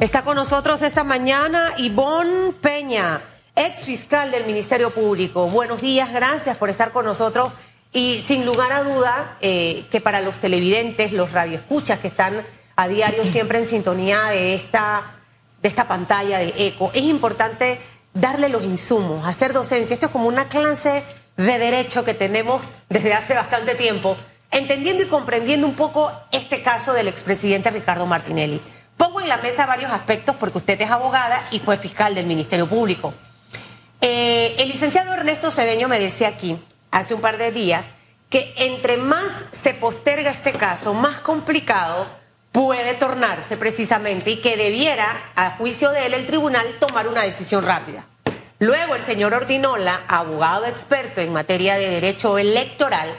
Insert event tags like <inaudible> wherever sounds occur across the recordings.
Está con nosotros esta mañana Ivonne Peña, ex fiscal del Ministerio Público. Buenos días, gracias por estar con nosotros. Y sin lugar a duda, eh, que para los televidentes, los radioescuchas que están a diario siempre en sintonía de esta, de esta pantalla de ECO, es importante darle los insumos, hacer docencia. Esto es como una clase de derecho que tenemos desde hace bastante tiempo, entendiendo y comprendiendo un poco este caso del expresidente Ricardo Martinelli. Pongo en la mesa varios aspectos porque usted es abogada y fue fiscal del Ministerio Público. Eh, el licenciado Ernesto Cedeño me decía aquí, hace un par de días, que entre más se posterga este caso, más complicado puede tornarse precisamente y que debiera, a juicio de él, el tribunal tomar una decisión rápida. Luego el señor Ordinola, abogado experto en materia de derecho electoral,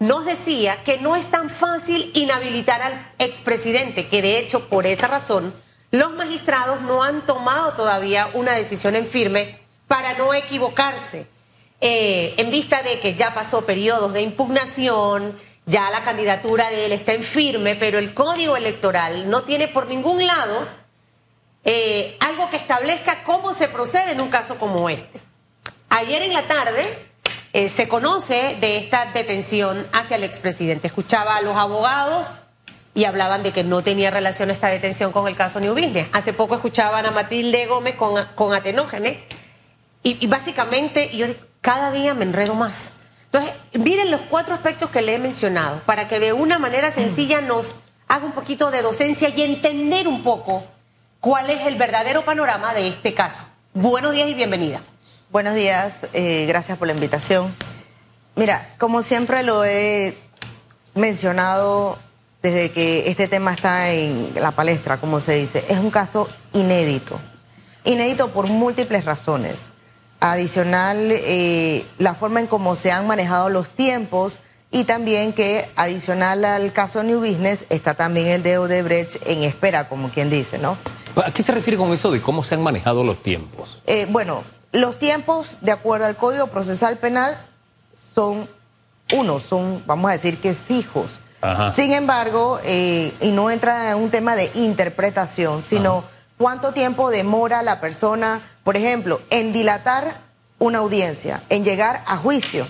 nos decía que no es tan fácil inhabilitar al expresidente, que de hecho por esa razón los magistrados no han tomado todavía una decisión en firme para no equivocarse. Eh, en vista de que ya pasó periodos de impugnación, ya la candidatura de él está en firme, pero el código electoral no tiene por ningún lado eh, algo que establezca cómo se procede en un caso como este. Ayer en la tarde eh, se conoce de esta detención hacia el expresidente. Escuchaba a los abogados y hablaban de que no tenía relación esta detención con el caso New Business. Hace poco escuchaban a Matilde Gómez con, con Atenógenes y, y básicamente yo cada día me enredo más. Entonces, miren los cuatro aspectos que le he mencionado para que de una manera sencilla nos haga un poquito de docencia y entender un poco cuál es el verdadero panorama de este caso. Buenos días y bienvenida. Buenos días, eh, gracias por la invitación. Mira, como siempre lo he mencionado desde que este tema está en la palestra, como se dice, es un caso inédito. Inédito por múltiples razones. Adicional, eh, la forma en cómo se han manejado los tiempos y también que adicional al caso New Business está también el de Odebrecht en espera, como quien dice, ¿no? ¿A qué se refiere con eso de cómo se han manejado los tiempos? Eh, bueno, los tiempos, de acuerdo al Código Procesal Penal, son uno, son, vamos a decir que fijos. Sin embargo, eh, y no entra en un tema de interpretación, sino cuánto tiempo demora la persona, por ejemplo, en dilatar una audiencia, en llegar a juicio.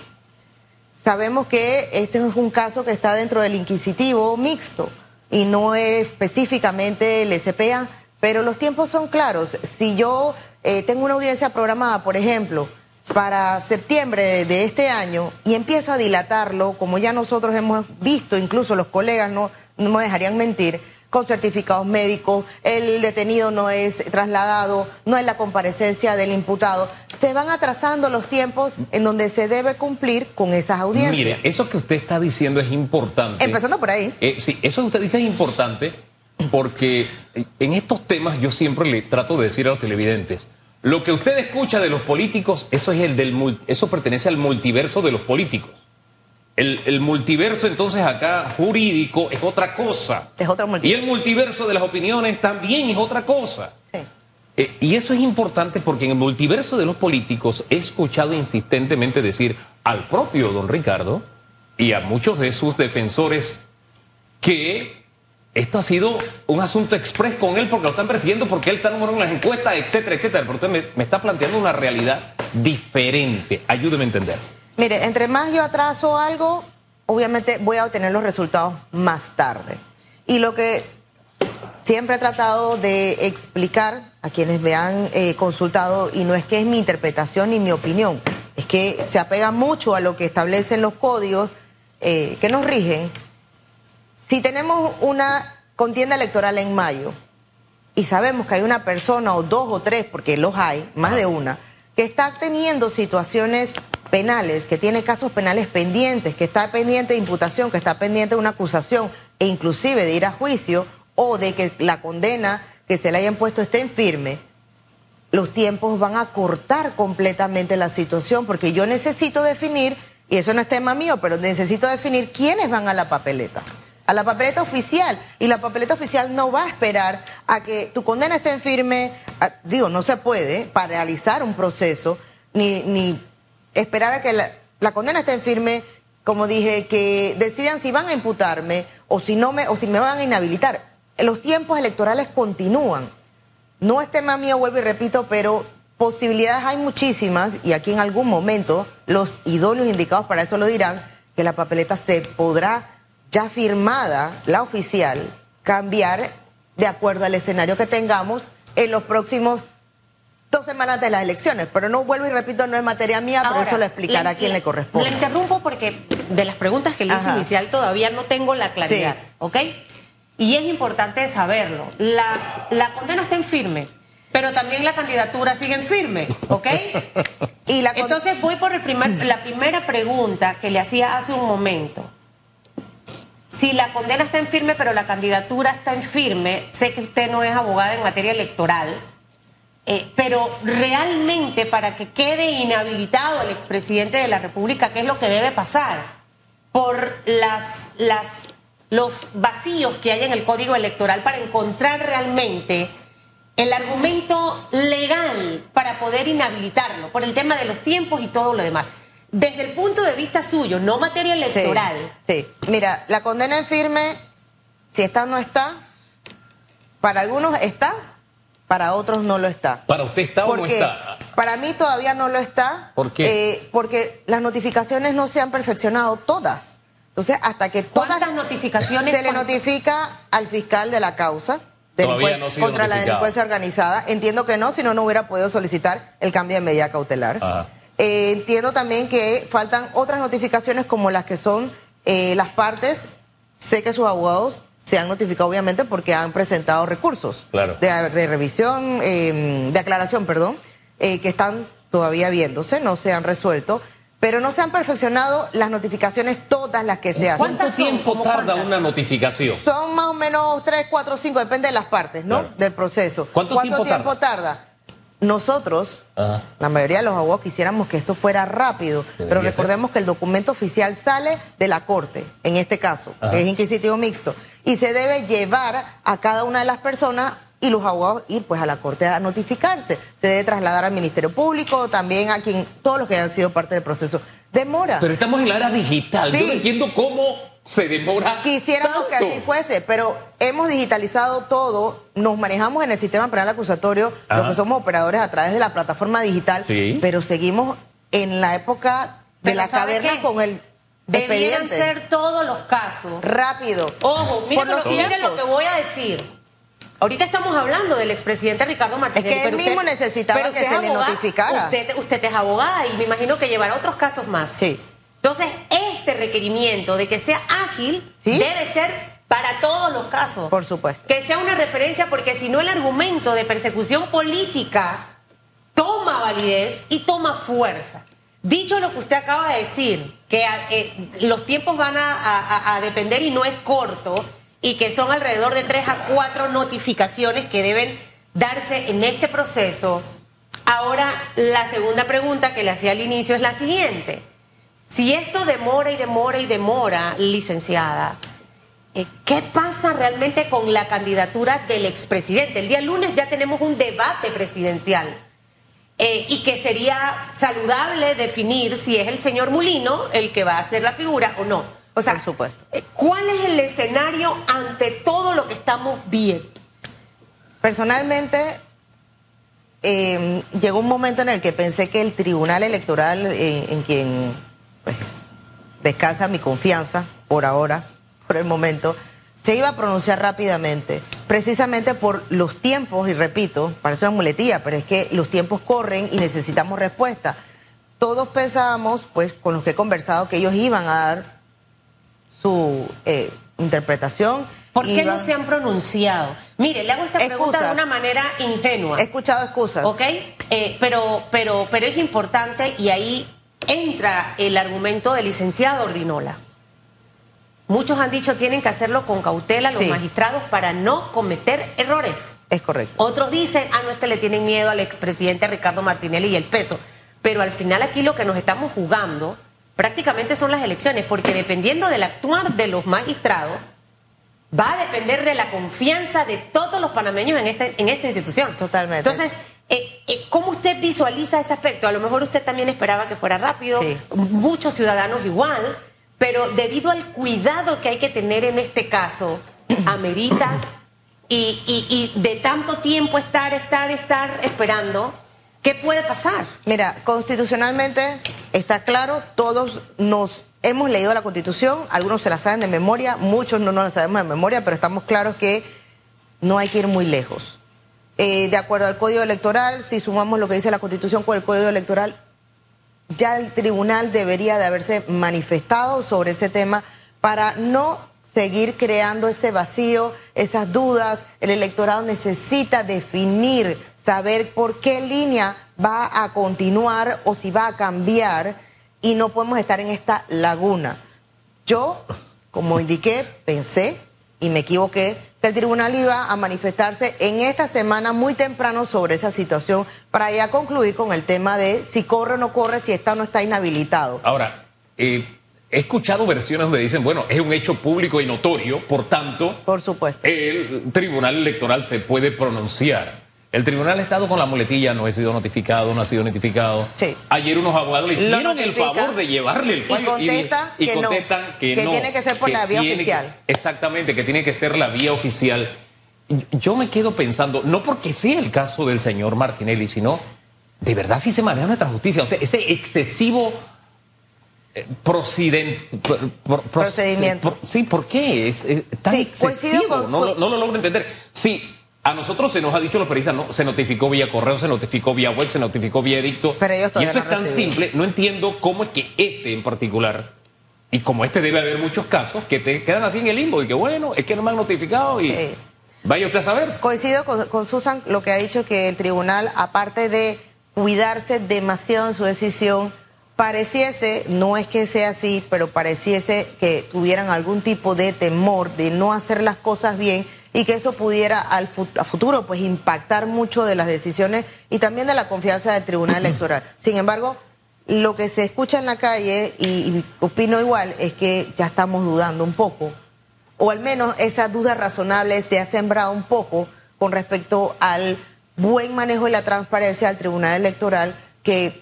Sabemos que este es un caso que está dentro del inquisitivo mixto y no es específicamente el SPA, pero los tiempos son claros. Si yo eh, tengo una audiencia programada, por ejemplo, para septiembre de, este año y empiezo a dilatarlo, como ya nosotros hemos visto, incluso los colegas no, no me dejarían mentir, con certificados médicos, el detenido no es trasladado, no es la comparecencia del imputado. Se van atrasando los tiempos en donde se debe cumplir con esas audiencias. Mire, eso que usted está diciendo es importante. Empezando por ahí. Eh, sí, eso que usted dice es importante porque en estos temas yo siempre le trato de decir a los televidentes, lo que usted escucha de los políticos, eso, es el del, eso pertenece al multiverso de los políticos. El, multiverso entonces acá jurídico es otra cosa. Es otro multiverso. Y el multiverso de las opiniones también es otra cosa. Sí. Eh, y eso es importante porque en el multiverso de los políticos he escuchado insistentemente decir al propio don Ricardo y a muchos de sus defensores que esto ha sido un asunto express con él porque lo están persiguiendo, porque él está número en las encuestas, etcétera, etcétera. Pero usted me, está planteando una realidad diferente. Ayúdeme a entender. Mire, entre más yo atraso algo, obviamente voy a obtener los resultados más tarde. Y lo que siempre he tratado de explicar a quienes me han eh, consultado, y no es que es mi interpretación ni mi opinión, es que se apega mucho a lo que establecen los códigos eh, que nos rigen si tenemos una contienda electoral en mayo y sabemos que hay una persona o dos o tres, porque los hay, más de una, que está teniendo situaciones penales, que tiene casos penales pendientes, que está pendiente de imputación, que está pendiente de una acusación e inclusive de ir a juicio o de que la condena que se le hayan puesto esté en firme, los tiempos van a cortar completamente la situación porque yo necesito definir, y eso no es tema mío, pero necesito definir quiénes van a la papeleta a la papeleta oficial. Y la papeleta oficial no va a esperar a que tu condena esté en firme, digo, no se puede paralizar un proceso, ni, ni esperar a que la, condena esté en firme, como dije, que decidan si van a imputarme o si, no me, o si me van a inhabilitar. Los tiempos electorales continúan. no es tema mío, vuelvo y repito, pero posibilidades hay muchísimas y aquí en algún momento los idóneos indicados para eso lo dirán, que la papeleta se podrá ya firmada, la oficial, cambiar de acuerdo al escenario que tengamos en los próximos dos semanas de las elecciones. Pero no vuelvo y repito, no es materia mía, pero eso lo explicará a quien le corresponde. Le interrumpo porque de las preguntas que le hice inicial todavía no tengo la claridad, ¿ok? Y es importante saberlo. La, la condena está en firme pero también la candidatura sigue en firme, ¿ok? <laughs> y la Entonces voy por el primer, la primera pregunta que le hacía hace un momento. Si la condena está en firme, pero la candidatura está en firme, sé que usted no es abogada en materia electoral, eh, pero realmente para que quede inhabilitado el expresidente de la República, ¿qué es lo que debe pasar? Por las, las, los vacíos que hay en el código electoral para encontrar realmente el argumento legal para poder inhabilitarlo, por el tema de los tiempos y todo lo demás. Desde el punto de vista suyo, no materia electoral. Sí, mira, la condena en firme, si está o no está, para algunos está, para otros no lo está. ¿Para usted está o no está? Para mí todavía no lo está. ¿Por qué? Eh, porque las notificaciones no se han perfeccionado todas. Entonces, hasta que todas... ¿Cuántas notificaciones? Se le notifica al fiscal de la causa contra la delincuencia organizada. Entiendo que no, si no, no hubiera podido solicitar el cambio de medida cautelar. Eh, entiendo también que faltan otras notificaciones como las que son eh, las partes. Sé que sus abogados se han notificado obviamente porque han presentado recursos de, revisión, em, de aclaración, perdón, eh, que están todavía viéndose, no se han resuelto. Pero no se han perfeccionado las notificaciones todas las que se hacen. ¿Cuánto tiempo tarda una notificación? Son más o menos 3, 4, 5, depende de las partes, ¿no? Del proceso. ¿Cuánto, tiempo, tarda? Nosotros, la mayoría de los abogados quisiéramos que esto fuera rápido, pero recordemos que el documento oficial sale de la Corte, en este caso, que es inquisitivo mixto, y se debe llevar a cada una de las personas y los abogados ir pues a la corte a notificarse. Se debe trasladar al Ministerio Público, también a quien, todos los que han sido parte del proceso. Demora. Pero estamos en la era digital. Yo no entiendo cómo se demora. Quisiéramos que así fuese, pero hemos digitalizado todo, nos manejamos en el sistema penal acusatorio, los que somos operadores a través de la plataforma digital, pero seguimos en la época de la caverna con el Debieran ser todos los casos. Rápido. Ojo, miren lo, lo que voy a decir. Ahorita estamos hablando del expresidente Ricardo Martínez. Es que él mismo necesitaba que se le notificara. Usted, usted es abogada y me imagino que llevará otros casos más. Sí. Entonces, este requerimiento de que sea ágil debe ser para todos los casos. Por supuesto. Que sea una referencia, porque si no, el argumento de persecución política toma validez y toma fuerza. Dicho lo que usted acaba de decir, que eh, los tiempos van a depender y no es corto y que son alrededor de tres a cuatro notificaciones que deben darse en este proceso. Ahora, la segunda pregunta que le hacía al inicio es la siguiente. Si esto demora y demora y demora, licenciada, eh, ¿qué pasa realmente con la candidatura del expresidente? El día lunes ya tenemos un debate presidencial eh, y que sería saludable definir si es el señor Mulino el que va a hacer la figura o no. O sea, supuesto. Eh, ¿cuál es el escenario ante todo lo que estamos viendo? Personalmente, llegó un momento en el que pensé que el Tribunal Electoral, eh, en quien pues, descansa mi confianza por ahora, por el momento, se iba a pronunciar rápidamente, precisamente por los tiempos, y repito, parece una muletilla, pero es que los tiempos corren y necesitamos respuesta. Todos pensábamos, pues, con los que he conversado, que ellos iban a dar su eh, interpretación. ¿Por qué no se han pronunciado? Mire, le hago esta pregunta de una manera ingenua. He escuchado excusas. ¿Ok? Eh, pero, pero, pero es importante y ahí entra el argumento del licenciado Ordinola. Muchos han dicho tienen que hacerlo con cautela los magistrados para no cometer errores. Es correcto. Otros dicen, ah, no es que le tienen miedo al expresidente Ricardo Martinelli y el peso. Pero al final aquí lo que nos estamos jugando prácticamente son las elecciones, porque dependiendo del actuar de los magistrados, va a depender de la confianza de todos los panameños en, este, en esta institución. Totalmente. Entonces, eh, eh, ¿cómo usted visualiza ese aspecto? A lo mejor usted también esperaba que fuera rápido, muchos ciudadanos igual, pero debido al cuidado que hay que tener en este caso, amerita y, de tanto tiempo estar, estar, estar esperando, ¿qué puede pasar? Mira, constitucionalmente está claro, todos nos hemos leído la constitución, algunos se la saben de memoria, muchos no nos la sabemos de memoria, pero estamos claros que no hay que ir muy lejos. Eh, de acuerdo al código electoral, si sumamos lo que dice la constitución con el código electoral, ya el tribunal debería de haberse manifestado sobre ese tema para no seguir creando ese vacío, esas dudas. El electorado necesita definir, saber por qué línea va a continuar o si va a cambiar y no podemos estar en esta laguna. Yo, como indiqué, pensé y me equivoqué el tribunal iba a manifestarse en esta semana muy temprano sobre esa situación para ya concluir con el tema de si corre o no corre, si está o no está inhabilitado. Ahora, eh, He escuchado versiones donde dicen, bueno, es un hecho público y notorio, por tanto, por supuesto, el Tribunal Electoral se puede pronunciar. El Tribunal ha estado con la muletilla, no he sido notificado, no ha sido notificado. Sí. Ayer unos abogados le hicieron el favor de llevarle el fallo y, contesta y, que contestan no, que, tiene que ser por la vía oficial. exactamente, que tiene que ser la vía oficial. Yo me quedo pensando, no porque sea el caso del señor Martinelli, sino de verdad si se maneja nuestra justicia. O sea, ese excesivo procedimiento. sí, ¿por qué? Es, tan excesivo. no, lo logro entender. Sí, a nosotros se nos ha dicho los periodistas, no, se notificó vía correo, se notificó vía web, se notificó vía edicto. Pero y eso es tan simple. No entiendo cómo es que este en particular, y como este debe haber muchos casos, que te quedan así en el limbo y que bueno, es que no me han notificado y vaya usted a saber. Coincido con, con Susan lo que ha dicho que el tribunal, aparte de cuidarse demasiado en su decisión, pareciese, no es que sea así, pero pareciese que tuvieran algún tipo de temor de no hacer las cosas bien y que eso pudiera al a futuro pues impactar mucho de las decisiones y también de la confianza del Tribunal <clears throat> Electoral. Sin embargo, lo que se escucha en la calle, y, y opino igual, es que ya estamos dudando un poco, o al menos esa duda razonable se ha sembrado un poco con respecto al buen manejo de la transparencia del Tribunal Electoral que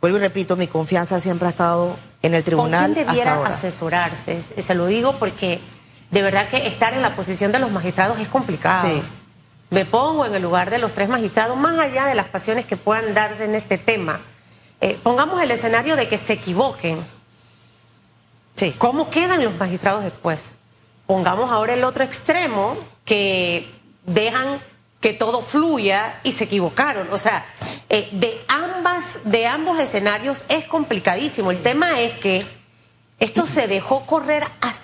vuelvo y repito, mi confianza siempre ha estado en el tribunal. ¿Con quién debiera asesorarse? Se lo digo porque de verdad que estar en la posición de los magistrados es complicado. Sí. Me pongo en el lugar de los tres magistrados, más allá de las pasiones que puedan darse en este tema. Eh, pongamos el escenario de que se equivoquen. Sí. ¿Cómo quedan los magistrados después? Pongamos ahora el otro extremo que dejan que todo fluya y se equivocaron. O sea, eh, de, ambas, de ambos escenarios es complicadísimo. El tema es que esto se dejó correr hasta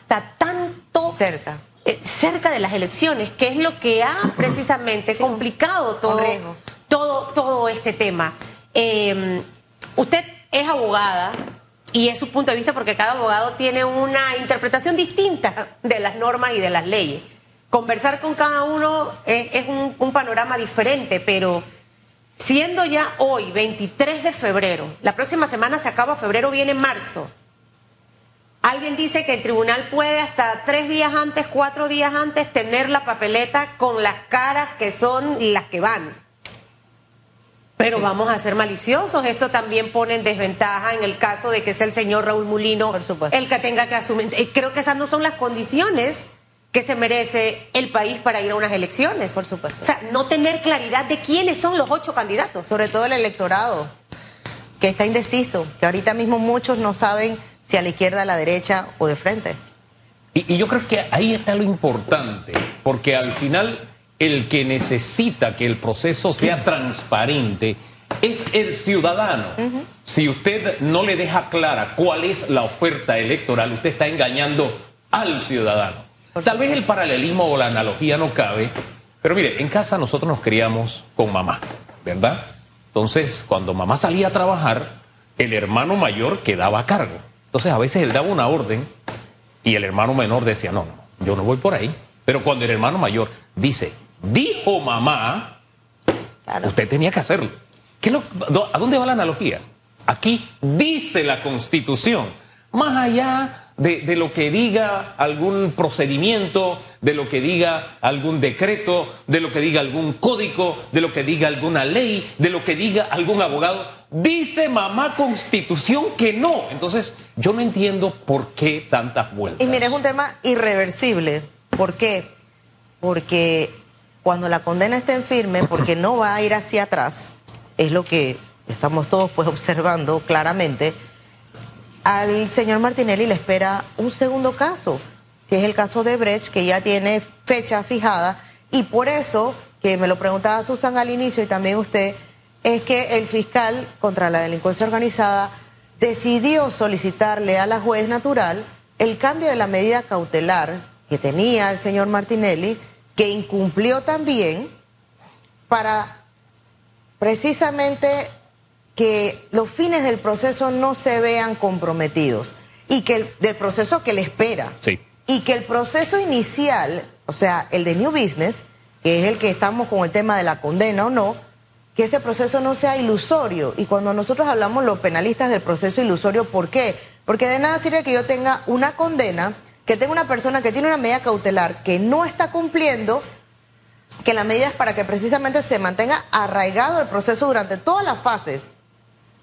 cerca. Eh, cerca de las elecciones, que es lo que ha <clears throat> precisamente complicado todo, todo, todo este tema. Em, usted es abogada y es su punto de vista porque cada abogado tiene una interpretación distinta de las normas y de las leyes conversar con cada uno es, un, panorama diferente, pero siendo ya hoy, 23 de febrero, la próxima semana se acaba febrero, viene marzo. Alguien dice que el tribunal puede hasta tres días antes, cuatro días antes tener la papeleta con las caras que son las que van. Pero vamos a ser maliciosos. Esto también pone en desventaja en el caso de que sea el señor Raúl Mulino el que tenga que asumir. Creo que esas no son las condiciones que se merece el país para ir a unas elecciones. Por supuesto. O sea, no tener claridad de quiénes son los ocho candidatos. Sobre todo el electorado, que está indeciso, que ahorita mismo muchos no saben si a la izquierda, a la derecha o de frente. Y, yo creo que ahí está lo importante, porque al final el que necesita que el proceso sea transparente es el ciudadano. Si usted no le deja clara cuál es la oferta electoral, usted está engañando al ciudadano. Tal vez el paralelismo o la analogía no cabe, pero mire, en casa nosotros nos criamos con mamá, ¿verdad? Entonces, cuando mamá salía a trabajar, el hermano mayor quedaba a cargo. Entonces, a veces él daba una orden y el hermano menor decía, no, no, yo no voy por ahí. Pero cuando el hermano mayor dice, dijo mamá, usted tenía que hacerlo. ¿Qué ¿A dónde va la analogía? Aquí dice la Constitución, más allá de, lo que diga algún procedimiento, de lo que diga algún decreto, de lo que diga algún código, de lo que diga alguna ley, de lo que diga algún abogado. Dice mamá constitución que no. Entonces, yo no entiendo por qué tantas vueltas. Y mire, es un tema irreversible. ¿Por qué? Porque cuando la condena esté en firme, porque no va a ir hacia atrás, es lo que estamos todos pues observando claramente, al señor Martinelli le espera un segundo caso, que es el caso de Brecht, que ya tiene fecha fijada, y por eso, que me lo preguntaba Susan al inicio y también usted, es que el fiscal contra la delincuencia organizada decidió solicitarle a la juez natural el cambio de la medida cautelar que tenía el señor Martinelli, que incumplió también para precisamente que los fines del proceso no se vean comprometidos y que el, del proceso que le espera. Sí. Y que el proceso inicial, o sea, el de New Business, que es el que estamos con el tema de la condena o no, que ese proceso no sea ilusorio. Y cuando nosotros hablamos los penalistas del proceso ilusorio, ¿por qué? Porque de nada sirve que yo tenga una condena, que tenga una persona que tiene una medida cautelar que no está cumpliendo, que la medida es para que precisamente se mantenga arraigado el proceso durante todas las fases.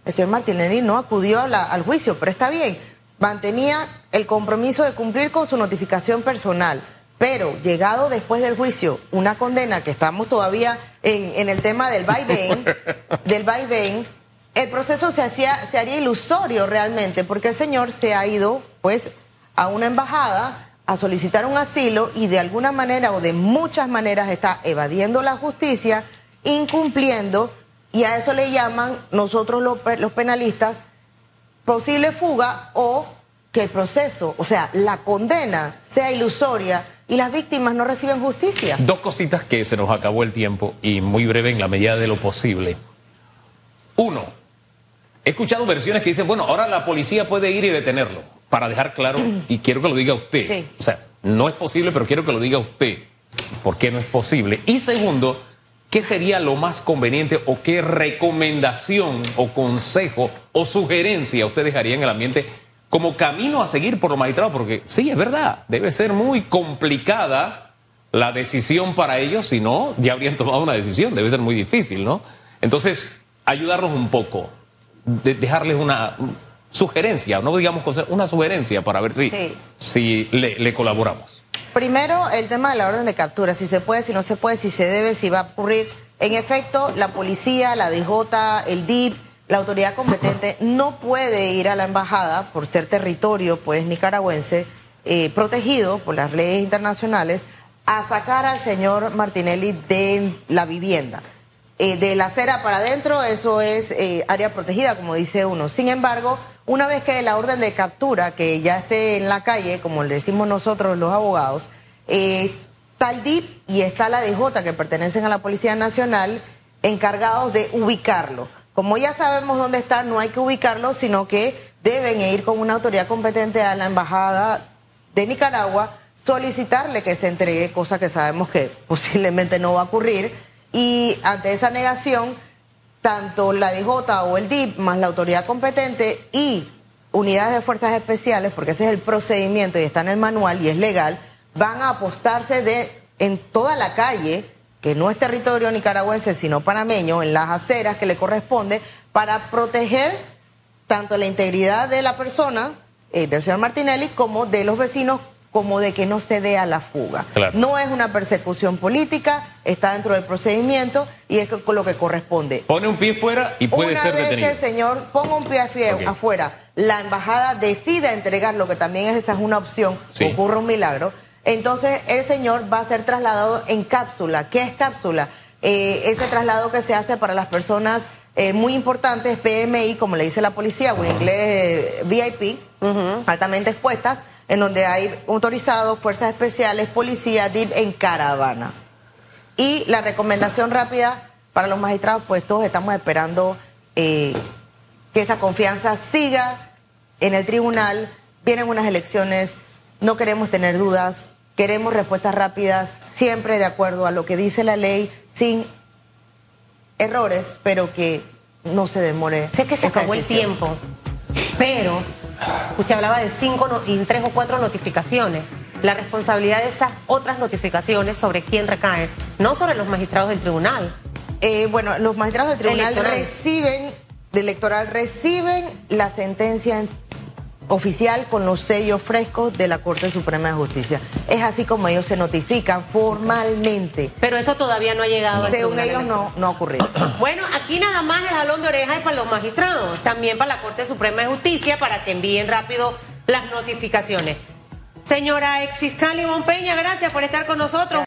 El señor Martinelli no acudió al juicio, pero está bien. Mantenía el compromiso de cumplir con su notificación personal pero llegado después del juicio, una condena que estamos todavía en, el tema del vaivén, <laughs> del vaivén, el proceso se hacía, se haría ilusorio realmente, porque el señor se ha ido, pues, a una embajada a solicitar un asilo y de alguna manera o de muchas maneras está evadiendo la justicia, incumpliendo, y a eso le llaman nosotros los, los penalistas posible fuga o que el proceso, o sea, la condena sea ilusoria y las víctimas no reciben justicia. Dos cositas que se nos acabó el tiempo y muy breve en la medida de lo posible. Uno, he escuchado versiones que dicen, bueno, ahora la policía puede ir y detenerlo, para dejar claro, y quiero que lo diga usted. O sea, no es posible, pero quiero que lo diga usted. ¿Por qué no es posible? Y segundo, ¿qué sería lo más conveniente o qué recomendación o consejo o sugerencia usted dejaría en el ambiente? como camino a seguir por los magistrados, porque sí, es verdad, debe ser muy complicada la decisión para ellos, si no, ya habrían tomado una decisión, debe ser muy difícil, ¿no? Entonces, ayudarlos un poco, dejarles una sugerencia, no digamos una sugerencia para ver si, si le, colaboramos. Primero, el tema de la orden de captura, si se puede, si no se puede, si se debe, si va a ocurrir. En efecto, la policía, la DJ, el DIP, la autoridad competente no puede ir a la embajada por ser territorio pues nicaragüense eh, protegido por las leyes internacionales a sacar al señor Martinelli de la vivienda. Eh, de la acera para adentro, eso es eh, área protegida, como dice uno. Sin embargo, una vez que la orden de captura, que ya esté en la calle, como le decimos nosotros los abogados, está el DIP y está la DJ, que pertenecen a la Policía Nacional, encargados de ubicarlo. Como ya sabemos dónde está, no hay que ubicarlo, sino que deben ir con una autoridad competente a la embajada de Nicaragua, solicitarle que se entregue, cosa que sabemos que <laughs> posiblemente no va a ocurrir. Y ante esa negación, tanto la DJ o el DIP, más la autoridad competente y unidades de fuerzas especiales, porque ese es el procedimiento y está en el manual y es legal, van a apostarse de en toda la calle que no es territorio nicaragüense, sino panameño, en las aceras que le corresponde, para proteger tanto la integridad de la persona, eh, del señor Martinelli, como de los vecinos, como de que no se dé a la fuga. No es una persecución política, está dentro del procedimiento y es con lo que corresponde. Pone un pie fuera y puede ser detenido. Una vez que el señor ponga un pie afuera, la embajada decida entregar, lo que también es, esa es una opción, ocurre un milagro entonces el señor va a ser trasladado en cápsula. ¿Qué es cápsula? Eh, ese traslado que se hace para las personas eh, muy importantes, PMI, como le dice la policía, o en inglés VIP, altamente expuestas, en donde hay autorizados, fuerzas especiales, policía, DIP en caravana. Y la recomendación rápida para los magistrados, pues todos estamos esperando eh, que esa confianza siga en el tribunal. Vienen unas elecciones, no queremos tener dudas, Queremos respuestas rápidas, siempre de acuerdo a lo que dice la ley, sin errores, pero que no se demore. Sé que se acabó el tiempo, pero usted hablaba de cinco y tres o cuatro notificaciones. La responsabilidad de esas otras notificaciones sobre quién recae, no sobre los magistrados del tribunal. Eh, bueno, los magistrados del tribunal reciben, de electoral, reciben la sentencia oficial con los sellos frescos de la Corte Suprema de Justicia. Es así como ellos se notifican formalmente. Pero eso todavía no ha llegado. Según ellos no, no ha ocurrido. <clears throat> Bueno, aquí nada más el jalón de orejas es para los magistrados, también para la Corte Suprema de Justicia, para que envíen rápido las notificaciones. Señora ex fiscal Ivonne Peña, gracias por estar con nosotros.